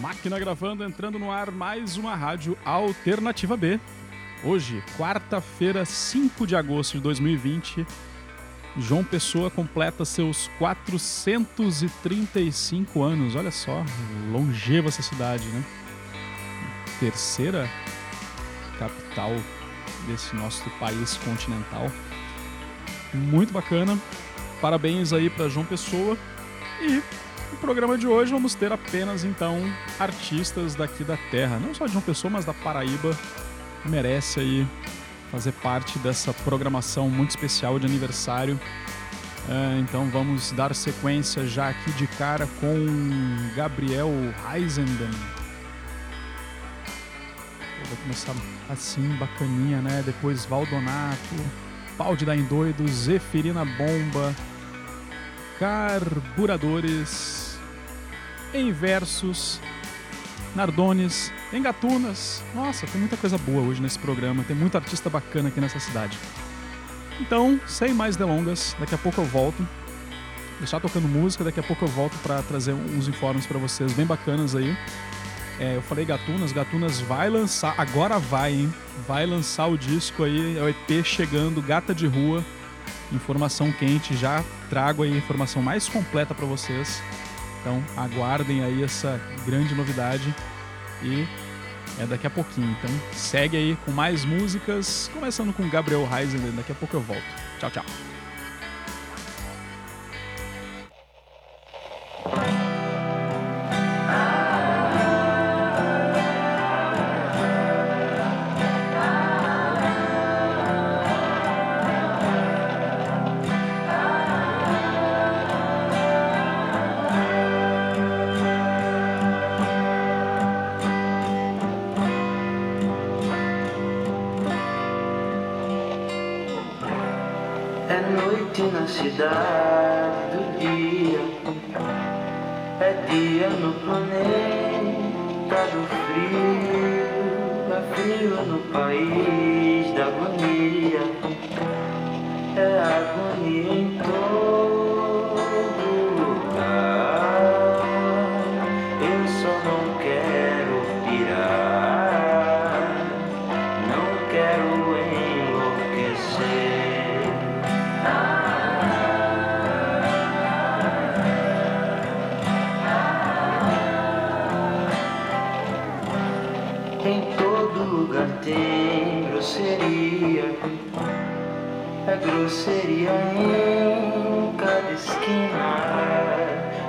Máquina gravando, entrando no ar mais uma rádio Alternativa B. Hoje, quarta-feira, 5 de agosto de 2020, João Pessoa completa seus 435 anos. Olha só, longeva essa cidade, né? Terceira capital desse nosso país continental. Muito bacana. Parabéns aí para João Pessoa. E no programa de hoje vamos ter apenas então artistas daqui da terra, não só de João Pessoa, mas da Paraíba, que merece aí fazer parte dessa programação muito especial de aniversário. É, então vamos dar sequência já aqui de cara com Gabriel Heisenden. Vai começar assim, bacaninha, né? Depois Valdonato, Pau de Dar em Doido, Zeferina Bomba, Carburadores, em versos, Nardones, em Gatunas. Nossa, tem muita coisa boa hoje nesse programa, tem muito artista bacana aqui nessa cidade. Então, sem mais delongas, daqui a pouco eu volto. Deixar tocando música, daqui a pouco eu volto para trazer uns informes para vocês bem bacanas aí. É, eu falei Gatunas, Gatunas vai lançar, agora vai, hein? Vai lançar o disco aí, é o EP chegando, Gata de Rua. Informação quente, já trago aí a informação mais completa para vocês. Então aguardem aí essa grande novidade e é daqui a pouquinho. Então segue aí com mais músicas, começando com Gabriel Heisler. Daqui a pouco eu volto. Tchau, tchau. Noite na cidade do dia, é dia no planeta do frio, é frio no país grosseria em cada esquina.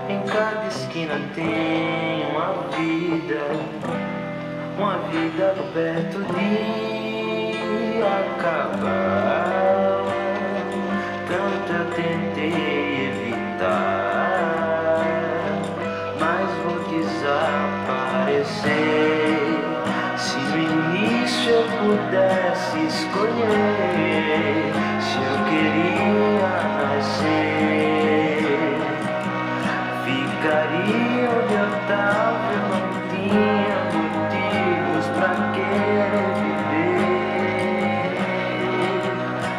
Em cada esquina tem uma vida, uma vida perto de acabar. Tanto eu tentei evitar, mas vou desaparecer. Se no início eu pudesse escolher, queria nascer, ficaria onde eu tava. Eu não tinha motivos pra querer viver.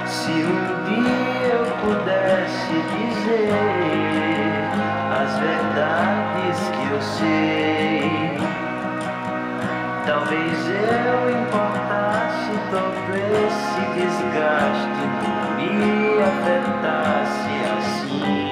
Se um dia eu pudesse dizer as verdades que eu sei. Talvez eu importasse todo esse desgaste não me afetasse assim.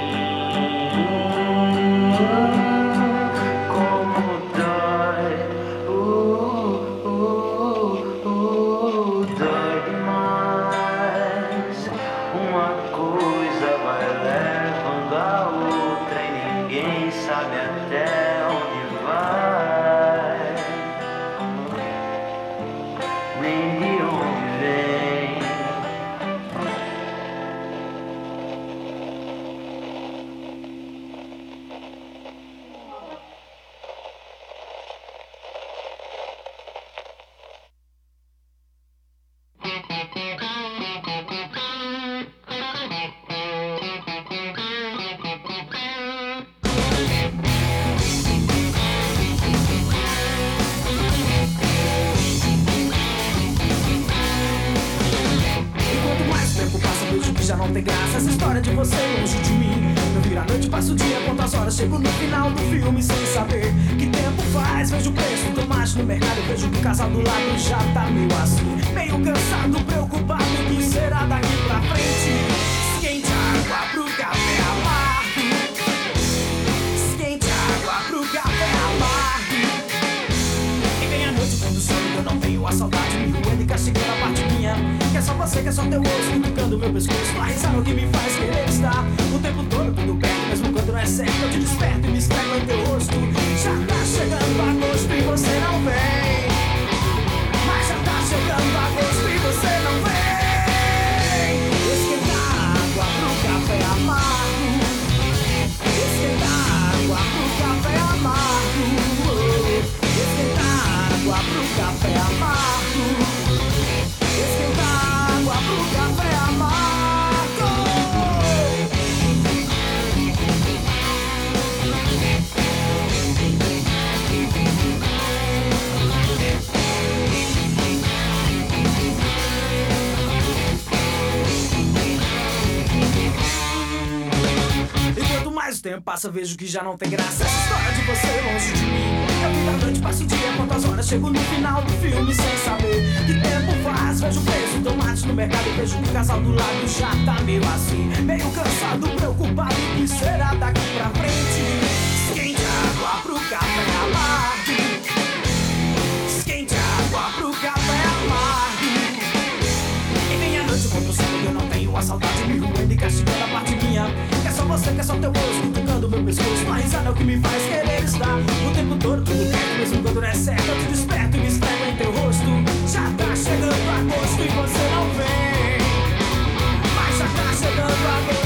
Tempo passa, vejo que já não tem graça. Essa história de você longe de mim. Eu vivo a noite, passo o dia, quantas horas Chego no final do filme sem saber. Que tempo faz, vejo preço, tomate no mercado Vejo que o casal do lado já tá meio assim. Meio cansado, preocupado O que será daqui pra frente? Esquente água pro café amargo Esquente água pro café amargo e vem noite quando eu eu não tenho a saudade Me roendo e castigando a parte você, que é só teu rosto Tocando meu pescoço, a risada é o que me faz querer estar. O tempo todo tudo perto, mesmo quando não é certo Eu te desperto e me esfrego em teu rosto. Já tá chegando agosto e você não vem. Mas já tá chegando agosto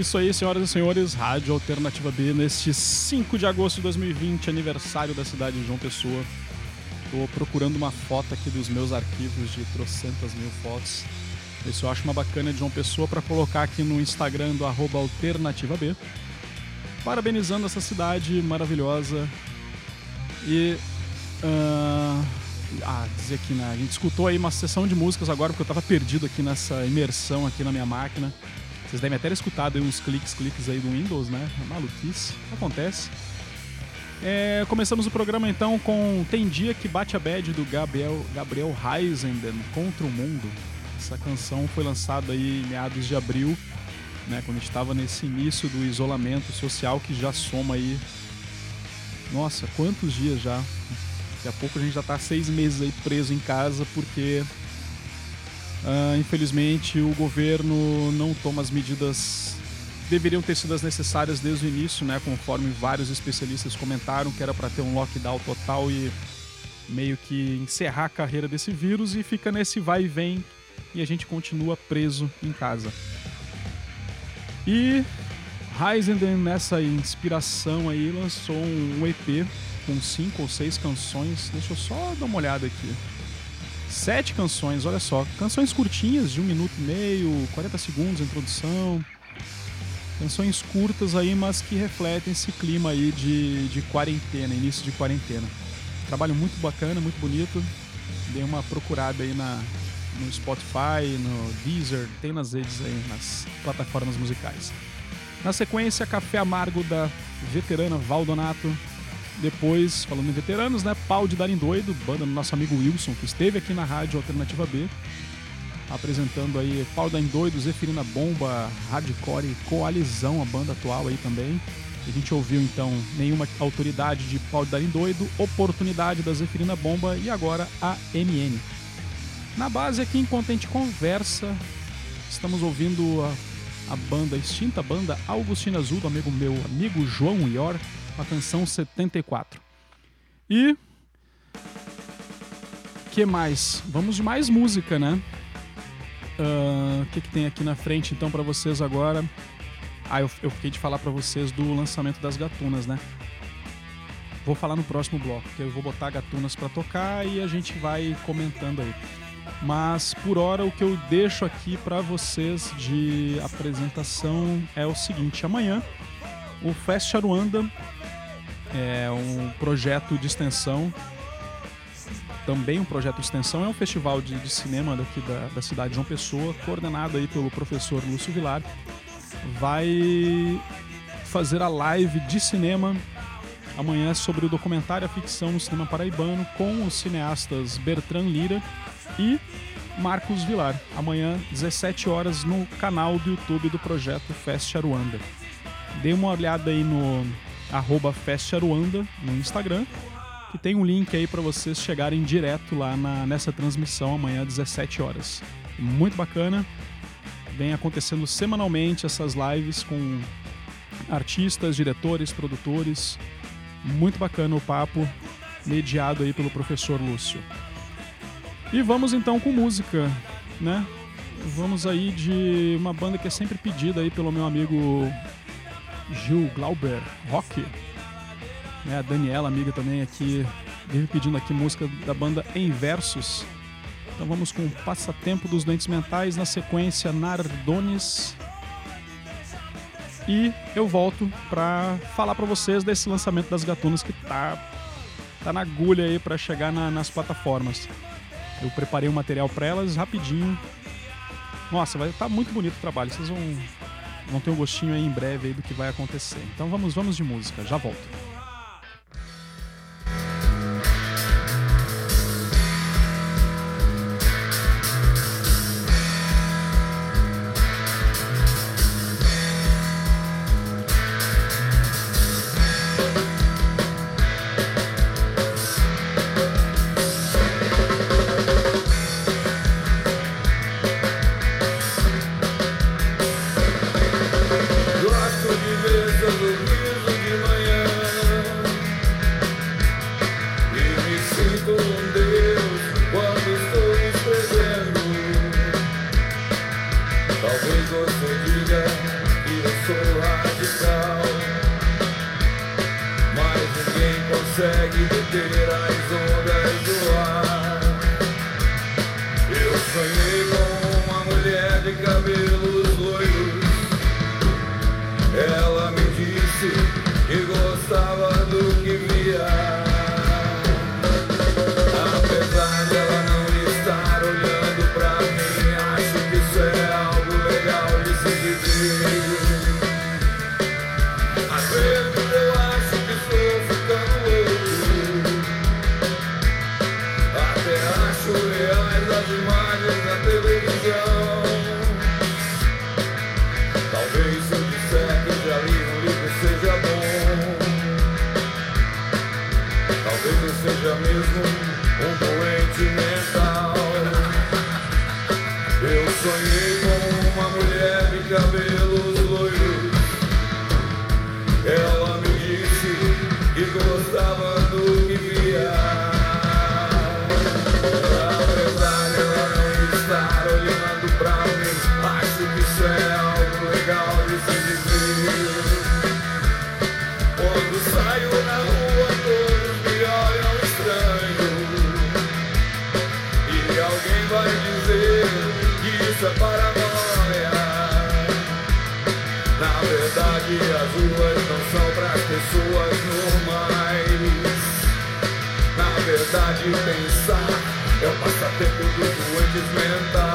isso aí, senhoras e senhores. Rádio Alternativa B, neste 5 de agosto de 2020, aniversário da cidade de João Pessoa. Tô procurando uma foto aqui dos meus arquivos de trocentas mil fotos. Se eu acho uma bacana de João Pessoa para colocar aqui no Instagram do arroba Alternativa B. Parabenizando essa cidade maravilhosa. E. ah, ah, dizer aqui, né? A gente escutou aí uma sessão de músicas agora, porque eu tava perdido aqui nessa imersão aqui na minha máquina. Vocês devem até ter escutado uns cliques, cliques aí do Windows, né? Maluquice, acontece. É, começamos o programa então com Tem Dia Que Bate a Bad do Gabriel, Gabriel Heisenden, Contra o Mundo. Essa canção foi lançada aí em meados de abril, né? Quando estava nesse início do isolamento social que já soma aí. Nossa, quantos dias já? Daqui a pouco a gente já tá seis meses aí preso em casa porque ah, infelizmente, o governo não toma as medidas deveriam ter sido as necessárias desde o início, né? Conforme vários especialistas comentaram que era para ter um lockdown total e meio que encerrar a carreira desse vírus e fica nesse vai e vem e a gente continua preso em casa. E Heisenden, nessa inspiração aí, lançou um EP com cinco ou seis canções. Deixa eu só dar uma olhada aqui. Sete canções, olha só. Canções curtinhas, de um minuto e meio, 40 segundos, introdução. Canções curtas aí, mas que refletem esse clima aí de, de quarentena, início de quarentena. Trabalho muito bacana, muito bonito. Dei uma procurada aí na, no Spotify, no Deezer, tem nas redes aí, nas plataformas musicais. Na sequência, Café Amargo da veterana Valdonato. Depois, falando em veteranos, né? Pau de Dar Doido, banda do nosso amigo Wilson, que esteve aqui na Rádio Alternativa B, apresentando aí Pau Dar em Doido, Zeferina Bomba, Hardcore Coalizão, a banda atual aí também. A gente ouviu então Nenhuma Autoridade de Pau de Dar Doido, Oportunidade da Zeferina Bomba e agora a MN. Na base aqui, enquanto a gente conversa, estamos ouvindo a, a banda, a extinta banda Augustina Azul, do amigo meu amigo João Ior, a canção 74. E. que mais? Vamos de mais música, né? O que, que tem aqui na frente então para vocês agora? Ah, eu, eu fiquei de falar para vocês do lançamento das gatunas, né? Vou falar no próximo bloco, que eu vou botar gatunas para tocar e a gente vai comentando aí. Mas por hora o que eu deixo aqui para vocês de apresentação é o seguinte: amanhã o Fest Aruanda é um projeto de extensão. Também um projeto de extensão, é um festival de, de cinema daqui da, da cidade de João Pessoa, coordenado aí pelo professor Lúcio Vilar. Vai fazer a live de cinema amanhã sobre o documentário A Ficção no Cinema Paraibano com os cineastas Bertrand Lira e Marcos Vilar. Amanhã, 17 horas, no canal do YouTube do projeto Fest Aruanda. Dê uma olhada aí no, arroba Festaruanda no Instagram, que tem um link aí para vocês chegarem direto lá na, nessa transmissão amanhã às 17 horas. Muito bacana. Vem acontecendo semanalmente essas lives com artistas, diretores, produtores. Muito bacana o papo, mediado aí pelo professor Lúcio. E vamos então com música, né? Vamos aí de uma banda que é sempre pedida aí pelo meu amigo Gil Glauber Rock. Né? A Daniela, amiga também aqui, vive pedindo aqui música da banda Em Versos. Então vamos com Passatempo dos Doentes Mentais, na sequência Nardones. E eu volto para falar para vocês desse lançamento das gatunas que tá, tá na agulha aí para chegar na- nas plataformas. Eu preparei um material para elas rapidinho. Nossa, vai estar muito bonito o trabalho. Vocês vão, vão ter um gostinho aí em breve aí do que vai acontecer. Então vamos, vamos de música. Já volto. Verdade, pensar é o passatempo dos doentes mentais.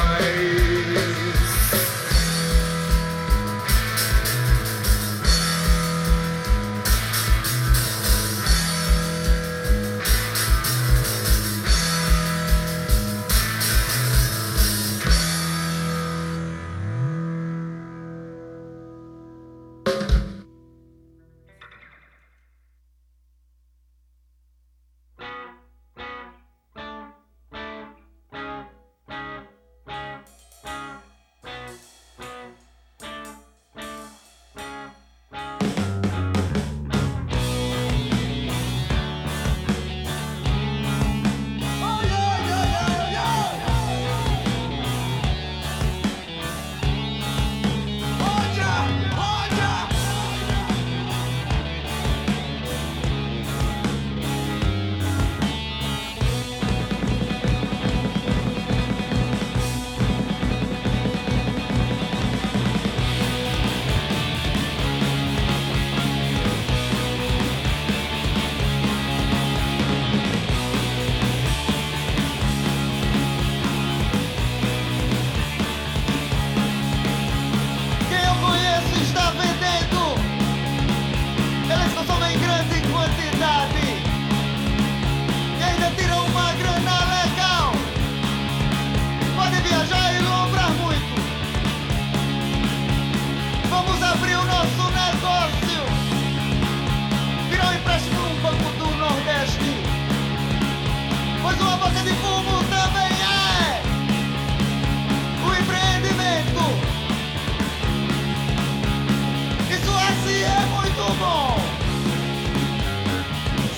sua boca de fumo também é o empreendimento. Isso assim é muito bom.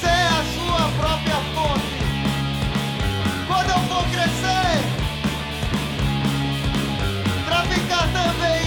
Ser é a sua própria fonte. Quando eu for crescer, traficar também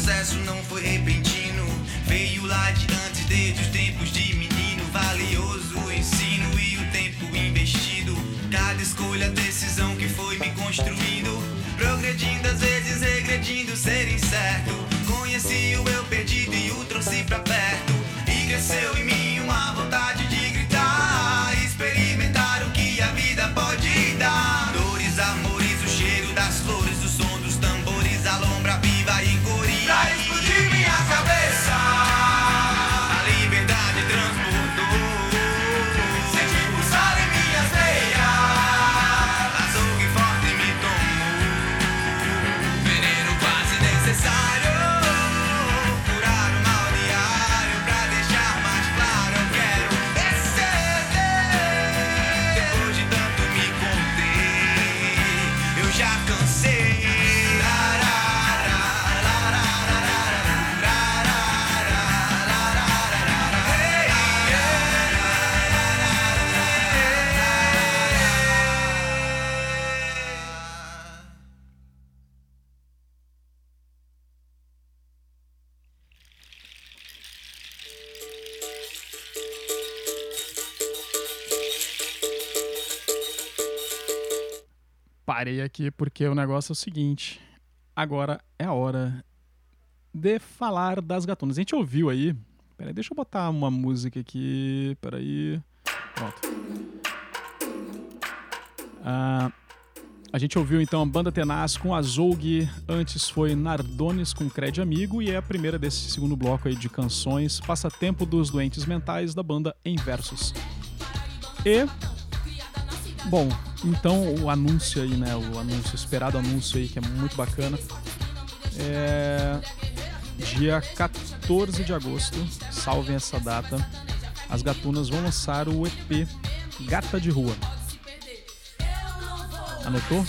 processo não foi repentino. Veio lá de antes, desde os tempos de menino. Valioso o ensino e o tempo investido. Cada escolha, decisão que foi me construindo. Progredindo, às vezes regredindo, ser incerto. Conheci o eu perdido e o trouxe pra perto. E cresceu em mim. Aqui porque o negócio é o seguinte. Agora é a hora de falar das gatunas. A gente ouviu aí. Peraí, deixa eu botar uma música aqui. Peraí. Pronto. Ah, a gente ouviu então a Banda Tenaz com Azougue. Antes foi Nardones com Cred Amigo. E é a primeira desse segundo bloco aí de canções. Passatempo dos Doentes Mentais da banda Em Versos. E Bom, então o anúncio aí, né? O anúncio, o esperado anúncio aí, que é muito bacana. É. Dia 14 de agosto, salvem essa data. As gatunas vão lançar o EP Gata de Rua. Anotou?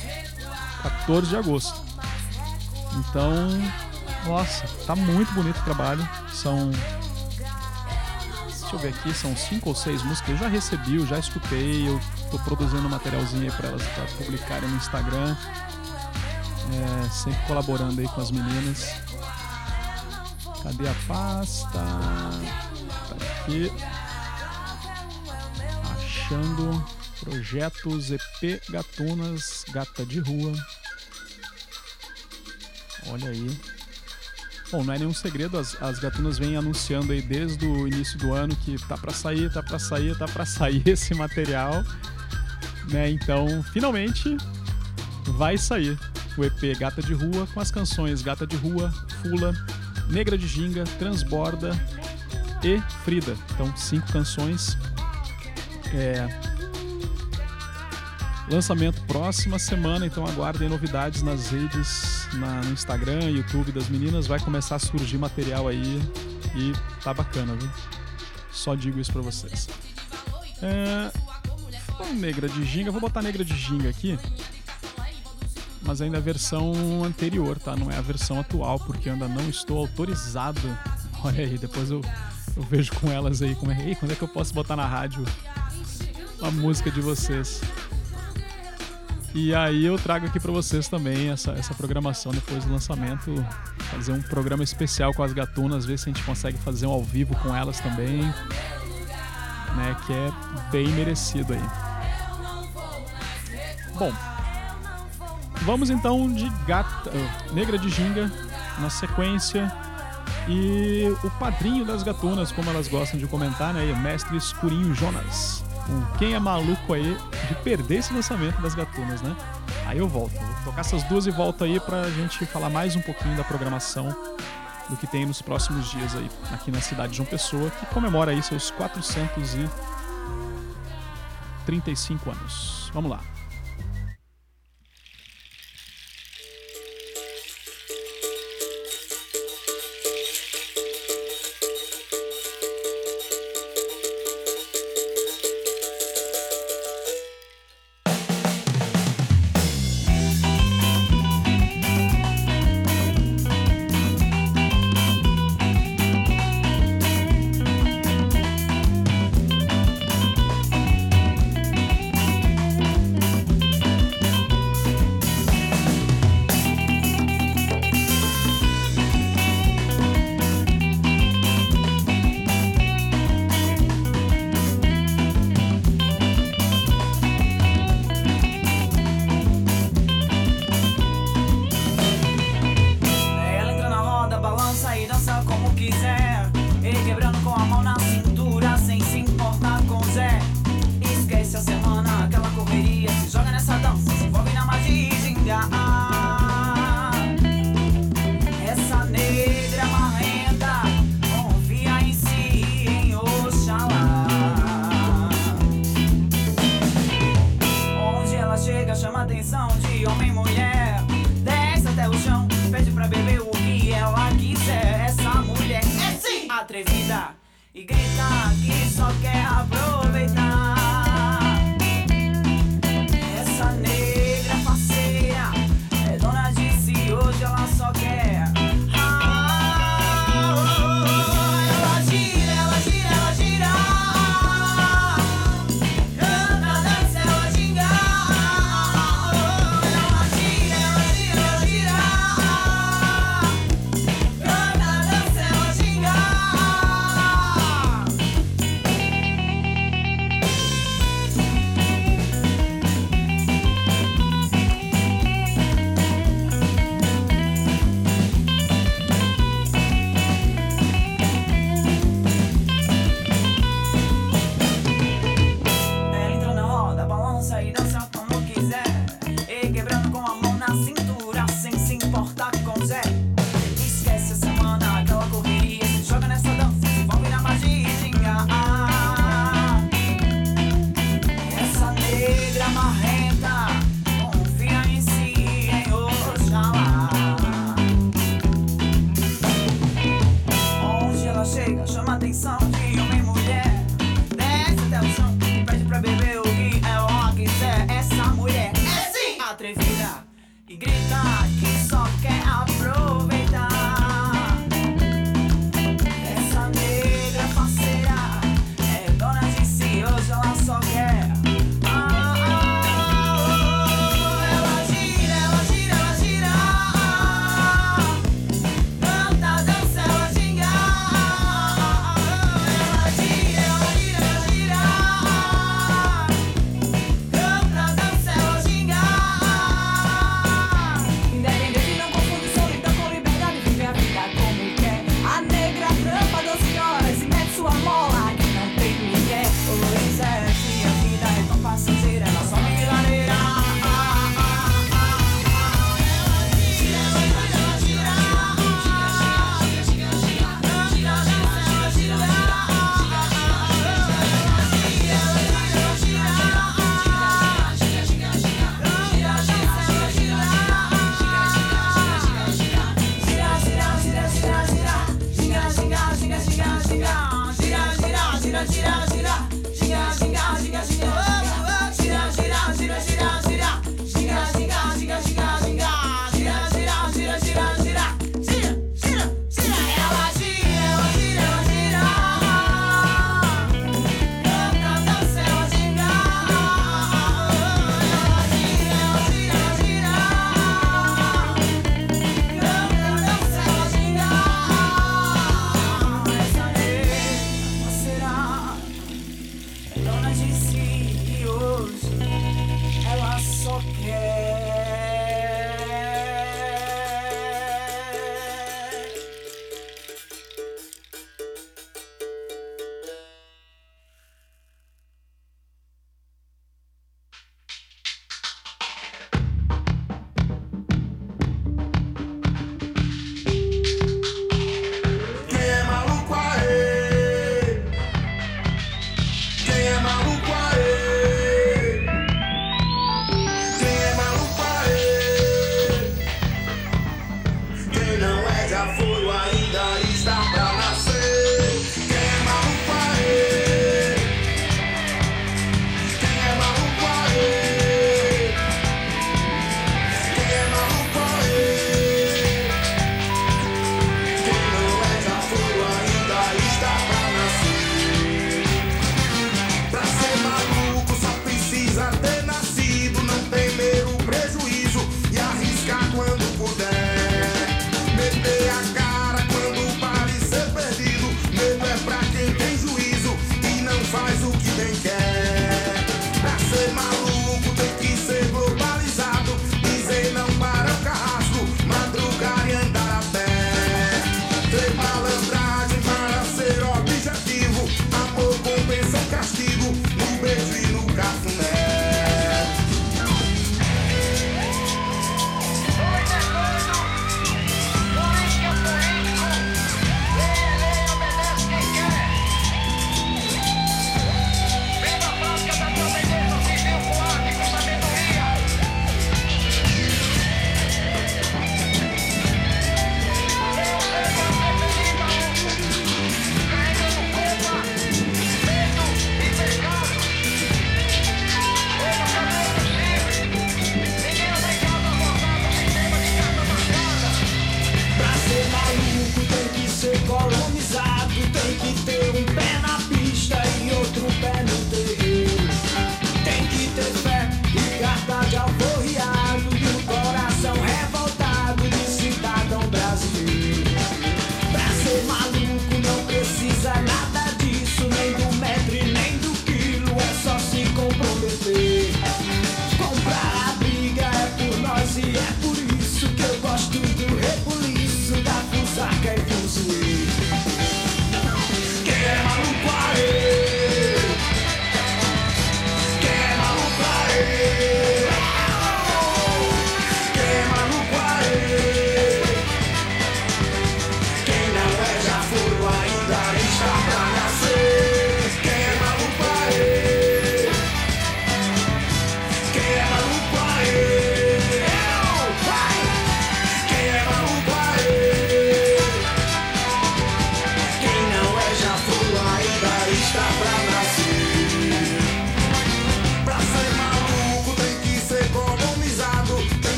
14 de agosto. Então, nossa, tá muito bonito o trabalho. São Deixa eu ver aqui, são cinco ou seis músicas. Eu já recebi, eu já escutei, eu tô produzindo um materialzinho aí elas pra publicarem no Instagram. É, sempre colaborando aí com as meninas. Cadê a pasta? Tá aqui. Achando projetos EP Gatunas, Gata de Rua. Olha aí. Bom, não é nenhum segredo, as, as gatunas vêm anunciando aí desde o início do ano que tá pra sair, tá pra sair, tá pra sair esse material. Né? Então, finalmente vai sair o EP Gata de Rua com as canções Gata de Rua, Fula, Negra de Ginga, Transborda e Frida. Então, cinco canções. É, Lançamento próxima semana, então aguardem novidades nas redes, na- no Instagram, YouTube das meninas. Vai começar a surgir material aí e tá bacana, viu? Só digo isso pra vocês. É... Negra de Ginga, vou botar Negra de Ginga aqui, mas ainda a versão anterior, tá? Não é a versão atual, porque eu ainda não estou autorizado. Olha aí, depois eu, eu vejo com elas aí como é, Ei, quando é que eu posso botar na rádio a música de vocês. E aí eu trago aqui pra vocês também essa, essa programação depois do lançamento, fazer um programa especial com as gatunas, ver se a gente consegue fazer um ao vivo com elas também, né, que é bem merecido aí. Bom, vamos então de gata, uh, Negra de Ginga na sequência e o padrinho das gatunas, como elas gostam de comentar, né, o mestre Escurinho Jonas. Quem é maluco aí de perder esse lançamento das gatunas, né? Aí eu volto. Vou tocar essas duas e volto aí pra gente falar mais um pouquinho da programação do que tem nos próximos dias aí aqui na cidade de João Pessoa, que comemora aí seus 435 anos. Vamos lá.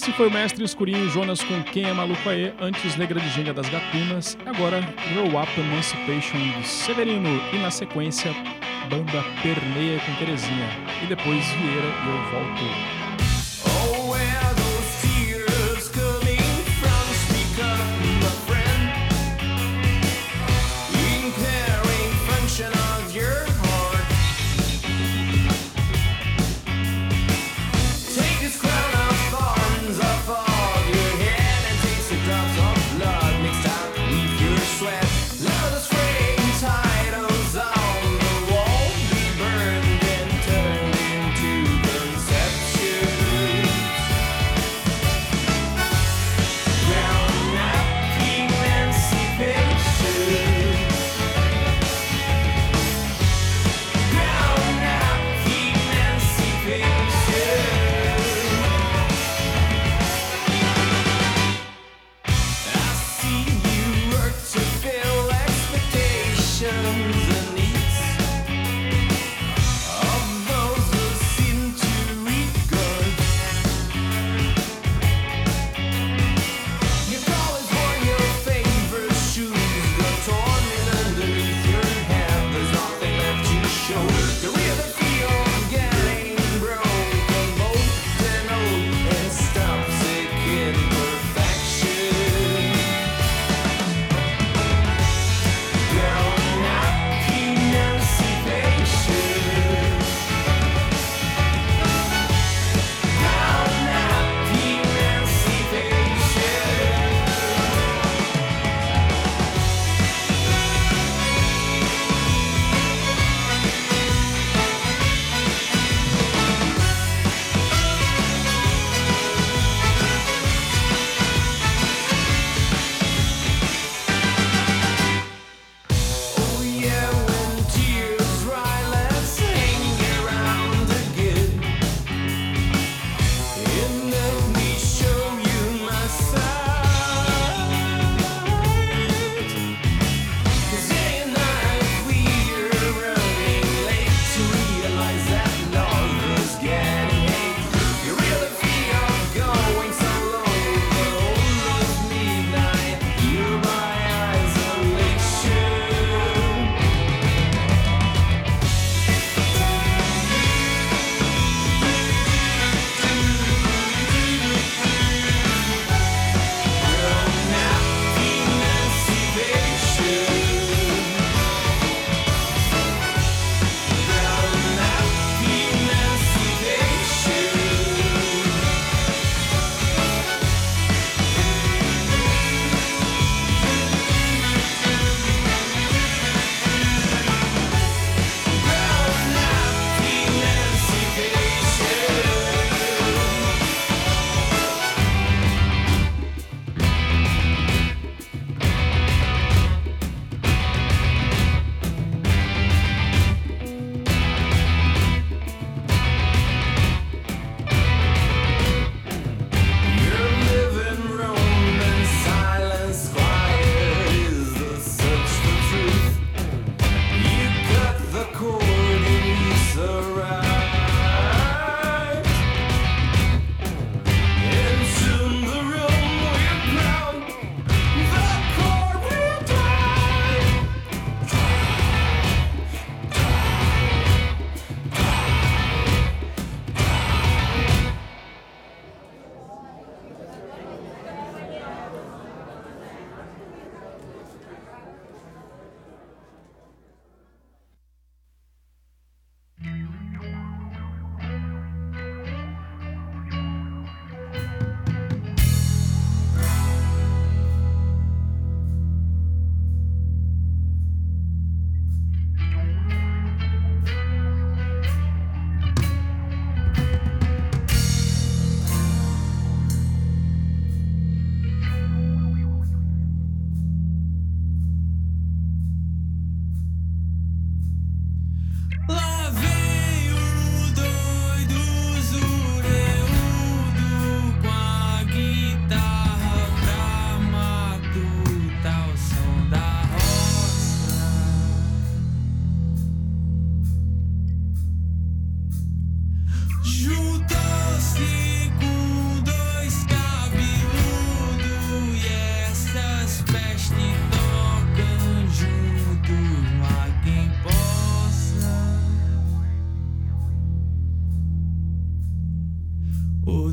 Esse foi o mestre escurinho Jonas com Quem é Maluco Aê, antes Negra de Gênia das Gatunas, agora Grow Up Emancipation do Severino. E na sequência Banda Perneia com Terezinha. E depois Vieira e eu volto. O oh,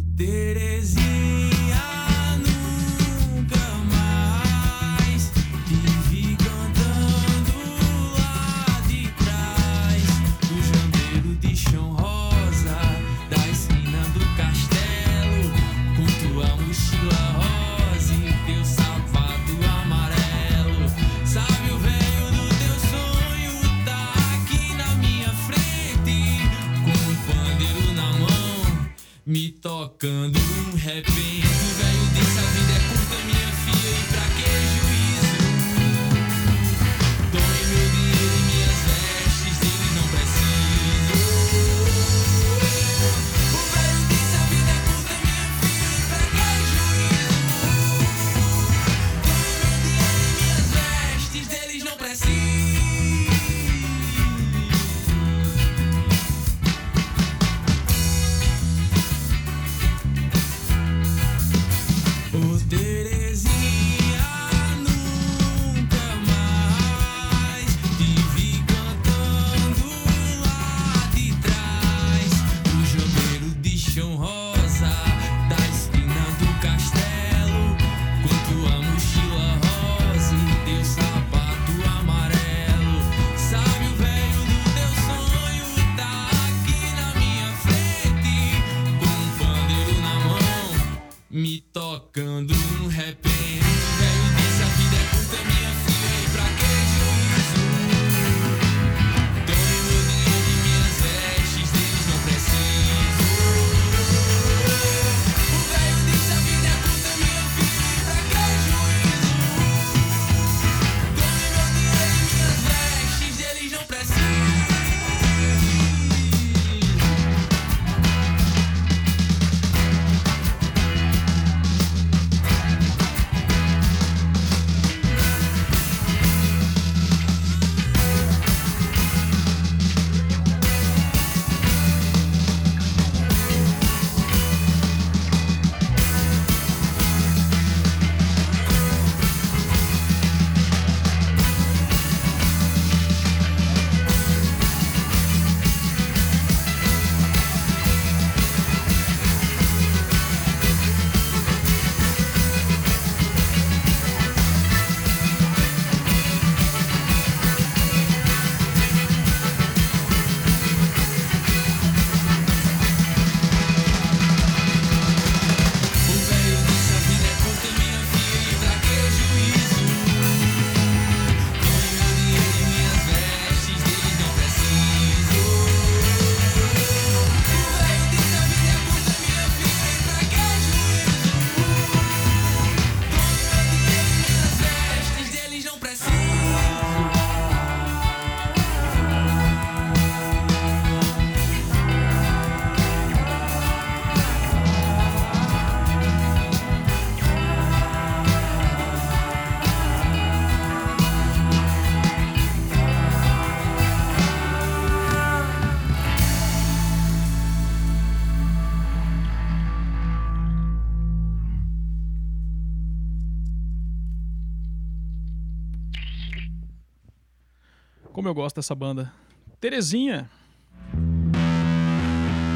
gosto dessa banda. Terezinha.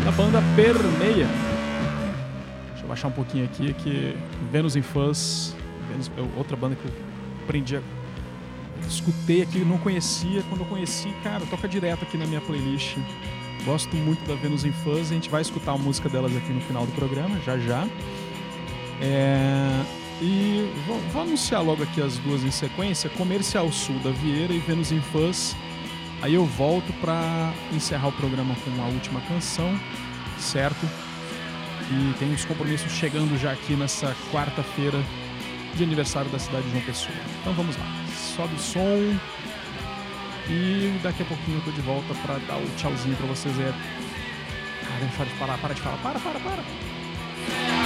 Da banda Permeia. Deixa eu baixar um pouquinho aqui que Vênus em Fãs. Vênus outra banda que eu aprendi a escutei aqui, não conhecia. Quando eu conheci, cara, toca direto aqui na minha playlist. Gosto muito da Vênus em Fuzz. A gente vai escutar a música delas aqui no final do programa, já já. É, E vou, vou anunciar logo aqui as duas em sequência: Comercial Sul da Vieira e Vênus em Fuzz. Aí eu volto para encerrar o programa com a última canção, certo? E tem uns compromissos chegando já aqui nessa quarta-feira de aniversário da cidade de João Pessoa. Então vamos lá. Sobe o som. E daqui a pouquinho eu tô de volta pra dar o tchauzinho pra vocês aí. Cara, deixa de falar, para de falar, para, para, para.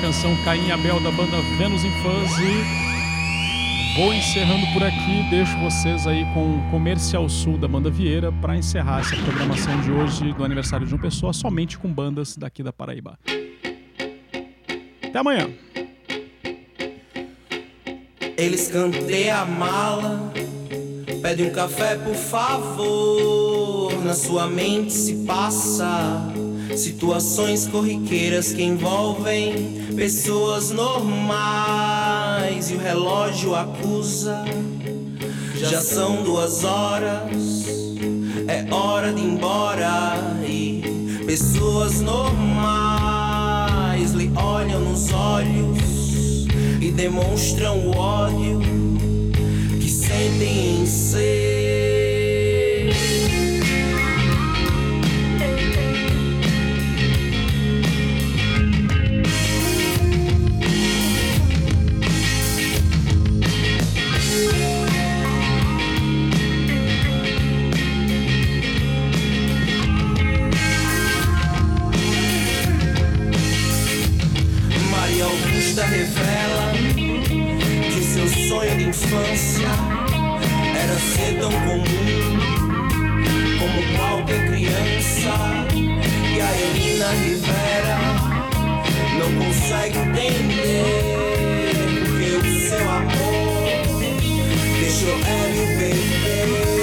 Canção Caim e Abel da banda Vênus em Fãs e vou encerrando por aqui. Deixo vocês aí com Comercial Sul da banda Vieira para encerrar essa programação de hoje do aniversário de uma pessoa somente com bandas daqui da Paraíba. Até amanhã. Eles cantei a mala, pede um café por favor. Na sua mente se passa situações corriqueiras que envolvem pessoas normais e o relógio acusa. Já são duas horas, é hora de ir embora e pessoas normais lhe olham nos olhos e demonstram o ódio que sentem em ser. Maria infância era ser tão comum como qualquer criança. E a Elina Rivera não consegue entender porque o seu amor deixou ela e.